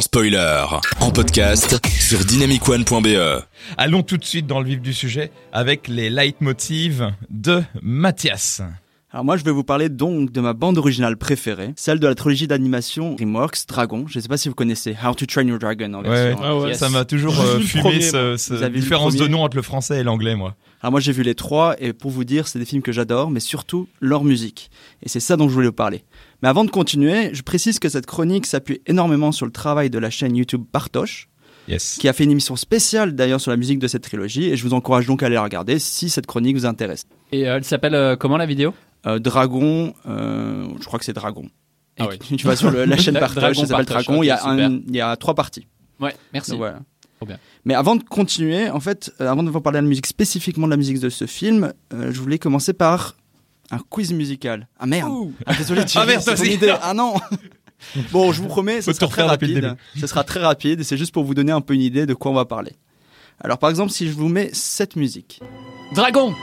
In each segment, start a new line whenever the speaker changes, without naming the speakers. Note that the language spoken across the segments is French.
spoiler, en podcast sur dynamicone.be.
Allons tout de suite dans le vif du sujet avec les leitmotivs de Mathias.
Alors moi, je vais vous parler donc de ma bande originale préférée, celle de la trilogie d'animation DreamWorks Dragon. Je ne sais pas si vous connaissez How to Train Your Dragon en version.
Ouais, ouais.
Yes.
Ça m'a toujours euh, fumé
premier,
ce, ce différence de nom entre le français et l'anglais, moi.
Alors moi, j'ai vu les trois et pour vous dire, c'est des films que j'adore, mais surtout leur musique. Et c'est ça dont je voulais vous parler. Mais avant de continuer, je précise que cette chronique s'appuie énormément sur le travail de la chaîne YouTube Partosh,
Yes.
qui a fait une émission spéciale d'ailleurs sur la musique de cette trilogie, et je vous encourage donc à aller la regarder si cette chronique vous intéresse.
Et euh, elle s'appelle euh, comment la vidéo?
Dragon, euh, je crois que c'est Dragon.
Ah
tu vas sur le- la chaîne
Dragon
ça s'appelle Dragon, il y, a
ok, super.
un- il y a trois parties.
Ouais, merci.
Donc voilà.
Trop bien.
Mais avant de continuer, en fait, euh, avant de vous parler de la musique, spécifiquement de la musique de ce film, euh, je voulais commencer par un quiz musical. Ah merde ah, Désolé,
Ah merde,
c'est idée. Ah non Bon, je vous promets, ce
Faut
sera très rapide. Ce sera très rapide, et c'est juste pour vous donner un peu une idée de quoi on va parler. Alors par exemple, si je vous mets cette musique,
Dragon.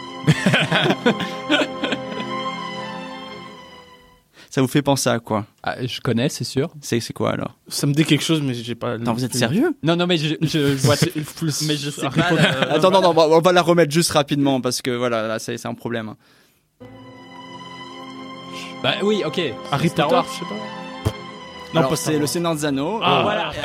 Ça vous fait penser à quoi
Ah, je connais, c'est sûr.
C'est c'est quoi alors?
Ça me dit quelque chose, mais j'ai pas.
Non, vous êtes sérieux?
Non, non, mais je, je, je vois. mais je sais pas. euh,
Attends, non, non, on va- la remettre juste rapidement parce que voilà, là, c'est c'est un problème.
Bah oui, ok.
Harry
Star
Potter,
Wars.
je sais pas. Pas
c'est le. Seigneur des Anneaux.
Ah,
Euh,
voilà.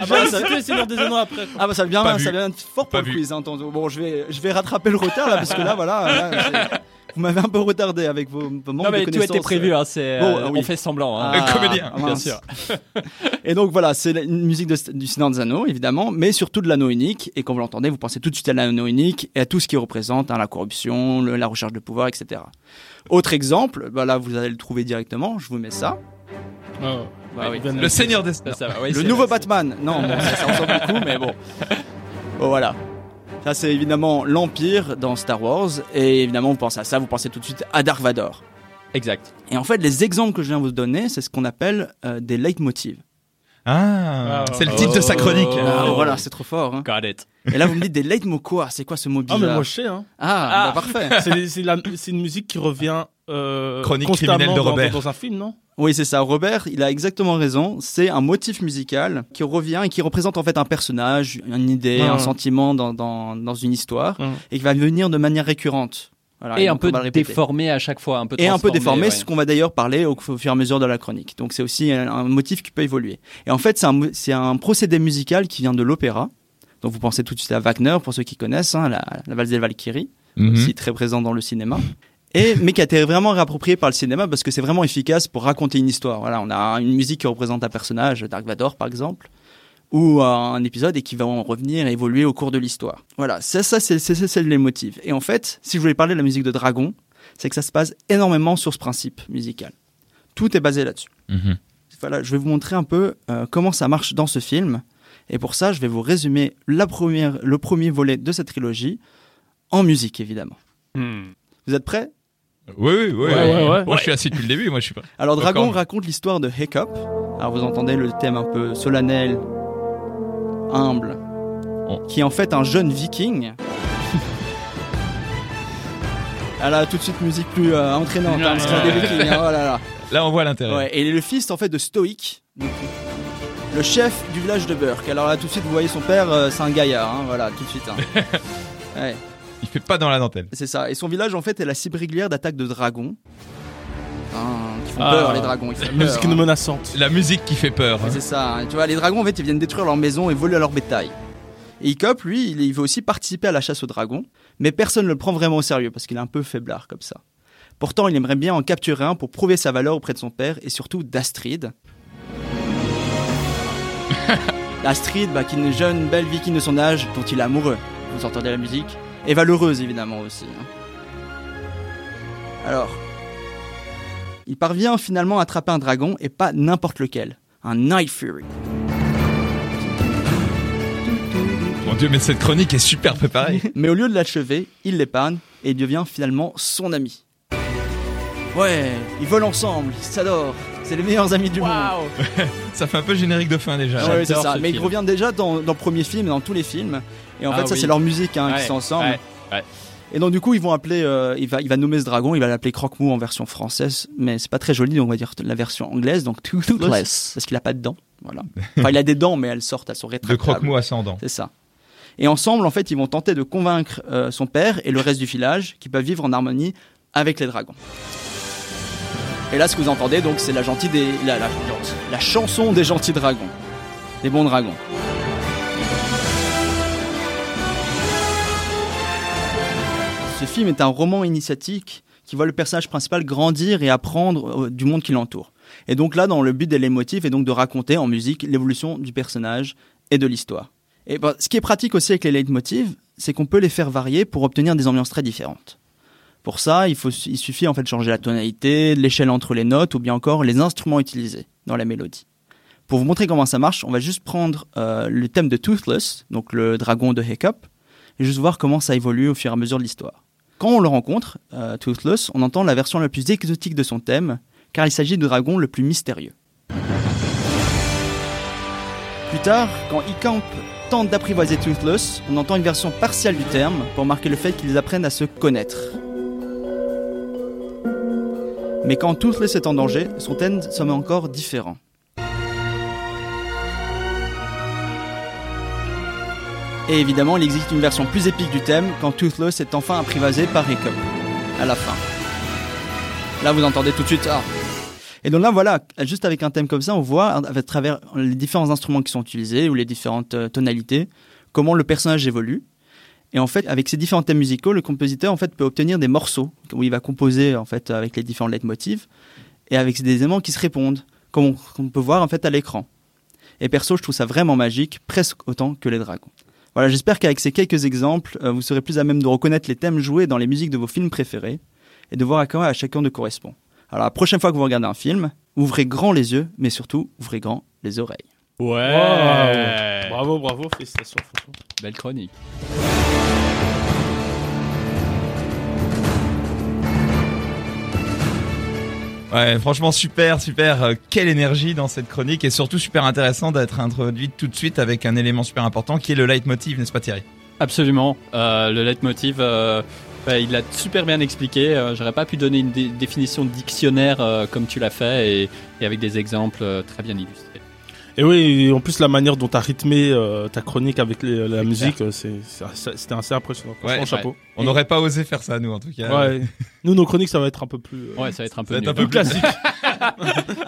Ah, bah, ça-
le Seigneur des Anneaux après. quoi.
Ah bah ça vient, ça vient fort pour
Pas
le
vu.
quiz. Hein, bon, je vais, je vais rattraper le retard là parce que là, voilà, là, vous m'avez un peu retardé avec vos, vos manques
Non, mais
de
tout était prévu. Hein, c'est.
Bon,
euh,
ah oui.
On fait semblant. Hein.
Ah,
Un comédien,
bien sûr.
Et donc voilà, c'est une musique de- du Seigneur des Anneaux évidemment, mais surtout de l'anneau unique. Et quand vous l'entendez, vous pensez tout de suite à l'anneau unique et à tout ce qui représente hein, la corruption, le- la recherche de pouvoir, etc. Autre exemple, bah là vous allez le trouver directement. Je vous mets ça.
Ah,
Bah oui.
Le. Seigneur des
Le nouveau Batman. Non, bon, ça, ça ressemble beaucoup, mais bon. Bon, voilà. Ça, c'est évidemment l'Empire dans Star Wars. Et évidemment, vous pensez à ça, vous pensez tout de suite à Dark Vador.
Exact.
Et en fait, les exemples que je viens de vous donner, c'est ce qu'on appelle euh, des leitmotivs.
Ah,
Ah,
c'est le titre de sa chronique.
Ah,
Oh.
voilà, c'est trop fort. hein.
Got it.
Et là, vous me dites des leitmots quoi C'est quoi ce mot
Ah,
bizarre
mais moi je sais, hein.
Ah,
Ah.
bah, parfait.
C'est c'est la- c'est une musique qui revient euh,
Chronique
constamment
criminelle de
dans-
Robert.
Dans, un film, non?
Oui, c'est ça. Robert, il a exactement raison. C'est un motif musical qui revient et qui représente en fait un personnage, une idée,
Ouais,
un sentiment dans, dans, dans une histoire
Ouais.
et qui va venir de manière récurrente. Voilà,
Et un peu déformé à chaque fois, un peu
et un peu déformé,
ouais.
ce qu'on va d'ailleurs parler au, fur et à mesure de la chronique. Donc c'est aussi un, un motif qui peut évoluer. Et en fait, c'est un, c'est un procédé musical qui vient de l'opéra. Donc vous pensez tout de suite à Wagner, pour ceux qui connaissent, hein, la, la valse des Valkyries,
Mhm.
aussi très présent dans le cinéma. Et, mais qui a été vraiment réapproprié par le cinéma parce que c'est vraiment efficace pour raconter une histoire. Voilà, on a une musique qui représente un personnage, Dark Vador par exemple, ou un épisode et qui va en revenir et évoluer au cours de l'histoire. Voilà, ça, ça c'est c'est- c'est- c'est les motifs. Et en fait, si je voulais parler de la musique de Dragon, c'est que ça se base énormément sur ce principe musical. Tout est basé là-dessus.
Mhm.
Voilà, je vais vous montrer un peu euh, comment ça marche dans ce film. Et pour ça, je vais vous résumer la première, le premier volet de cette trilogie en musique, évidemment. Vous êtes prêts?
Oui, oui, oui.
Ouais, ouais, ouais.
Moi, je suis assis depuis le début. Moi, je suis pas.
Alors, Dragon raconte l'histoire de Hiccup. Alors, vous entendez le thème un peu solennel, humble,
Oh.
qui est en fait un jeune viking. Elle a tout de suite musique plus euh, entraînante, hein, parce des vikings, hein, oh là là.
Là, on voit l'intérêt.
Ouais, et il est le fils en fait de Stoic, donc, le chef du village de Burke. Alors là, tout de suite, vous voyez son père, euh, c'est un gaillard, hein, voilà, tout de suite. hein. Ouais,
Il fait pas dans la dentelle.
c'est ça. Et son village, en fait, est la cible régulière d'attaques de dragons. Hein, qui font
Ah.
peur, les dragons. Peur,
Musique
hein.
menaçante.
La musique qui fait peur. Hein.
c'est ça. hein. Tu vois, les dragons, en fait, ils viennent détruire leur maison et voler leur bétail. Et Hiccup, lui, il, il veut aussi participer à la chasse aux dragons, mais personne ne le prend vraiment au sérieux parce qu'il est un peu faiblard comme ça. Pourtant, il aimerait bien en capturer un pour prouver sa valeur auprès de son père et surtout d'Astrid. Astrid, bah, qui est une jeune, belle viking de son âge dont il est amoureux. Vous entendez la musique Et valeureuse, évidemment, aussi. hein. Alors, il parvient finalement à attraper un dragon et pas n'importe lequel. Un Night Fury.
Mon dieu, mais cette chronique est super préparée.
Mais au lieu de l'achever, il l'épargne et il devient finalement son ami. Ouais, ils volent ensemble, ils s'adorent, c'est les meilleurs amis du monde.
Ça fait un peu générique de fin déjà.
Ouais, c'est
J'adore
ça.
ce
Mais ils
film.
reviennent déjà dans, dans le premier film, dans tous les films. Et en
Ah
fait, ça
oui.
c'est leur musique hein,
Ouais,
qui sont ensemble.
ouais, ouais.
Et donc du coup, ils vont appeler, euh, il va, il va nommer ce dragon, il va l'appeler Croque-Mou en version française, mais c'est pas très joli, donc on va dire la version anglaise, donc Toothless, parce qu'il a pas de dents. Voilà. Enfin, il a des dents, mais elles sortent, elles sont
De
rétractables.
croque-mot ascendant.
C'est ça. Et ensemble, en fait, ils vont tenter de convaincre euh, son père et le reste du village qu'ils peuvent vivre en harmonie avec les dragons. Et là, ce que vous entendez, donc, c'est la gentille la, la- chanson des gentils dragons, des bons dragons. Ce film est un roman initiatique qui voit le personnage principal grandir et apprendre euh, du monde qui l'entoure. Et donc là, dans le but des leitmotifs est donc de raconter en musique l'évolution du personnage et de l'histoire. Et ben, ce qui est pratique aussi avec les leitmotivs, c'est qu'on peut les faire varier pour obtenir des ambiances très différentes. Pour ça, il, suffit en fait de changer la tonalité, l'échelle entre les notes ou bien encore les instruments utilisés dans la mélodie. Pour vous montrer comment ça marche, on va juste prendre euh, le thème de Toothless, donc le dragon de Hiccup, et juste voir comment ça évolue au fur et à mesure de l'histoire. Quand on le rencontre, euh, Toothless, on entend la version la plus exotique de son thème, car il s'agit du dragon le plus mystérieux. Plus tard, quand Hiccup tente d'apprivoiser Toothless, on entend une version partielle du terme pour marquer le fait qu'ils apprennent à se connaître. Mais quand Toothless est en danger, son thème semble encore différent. Et évidemment, il existe une version plus épique du thème quand Toothless est enfin apprivoisé par Hiccup, à la fin. Là, vous entendez tout de suite, ah. Et donc là, voilà, juste avec un thème comme ça, on voit à travers les différents instruments qui sont utilisés ou les différentes euh, tonalités, comment le personnage évolue. Et en fait, avec ces différents thèmes musicaux, le compositeur en fait peut obtenir des morceaux où il va composer en fait avec les différents leitmotifs et avec des éléments qui se répondent, comme on, peut voir en fait à l'écran. Et perso, je trouve ça vraiment magique, presque autant que les dragons. Voilà, j'espère qu'avec ces quelques exemples, euh, vous serez plus à même de reconnaître les thèmes joués dans les musiques de vos films préférés et de voir à quoi chacun de correspond. Alors la prochaine fois que vous regardez un film, ouvrez grand les yeux, mais surtout ouvrez grand les oreilles.
Ouais.
Bravo, bravo, félicitations, franchement.
Belle chronique.
Ouais, franchement super, super. euh, quelle énergie dans cette chronique et surtout super intéressant d'être introduite tout de suite avec un élément super important qui est le leitmotiv, n'est-ce pas Thierry?
Absolument. Euh, le leitmotiv, euh, bah, il a super bien expliqué. Euh, J'aurais pas pu donner une dé- définition de dictionnaire euh, comme tu l'as fait et, et avec des exemples euh, très bien illustrés.
Et oui, et en plus, la manière dont tu as rythmé euh, ta chronique avec les- la musique, c'est- c'est assez- c'était assez impressionnant. Franchement,
Ouais,
chapeau.
On n'aurait pas osé faire ça nous en tout cas.
Ouais. Nous, nos chroniques, ça va être un peu plus, euh,
Ouais, ça va être un peu
Ça va être un peu
plus classique.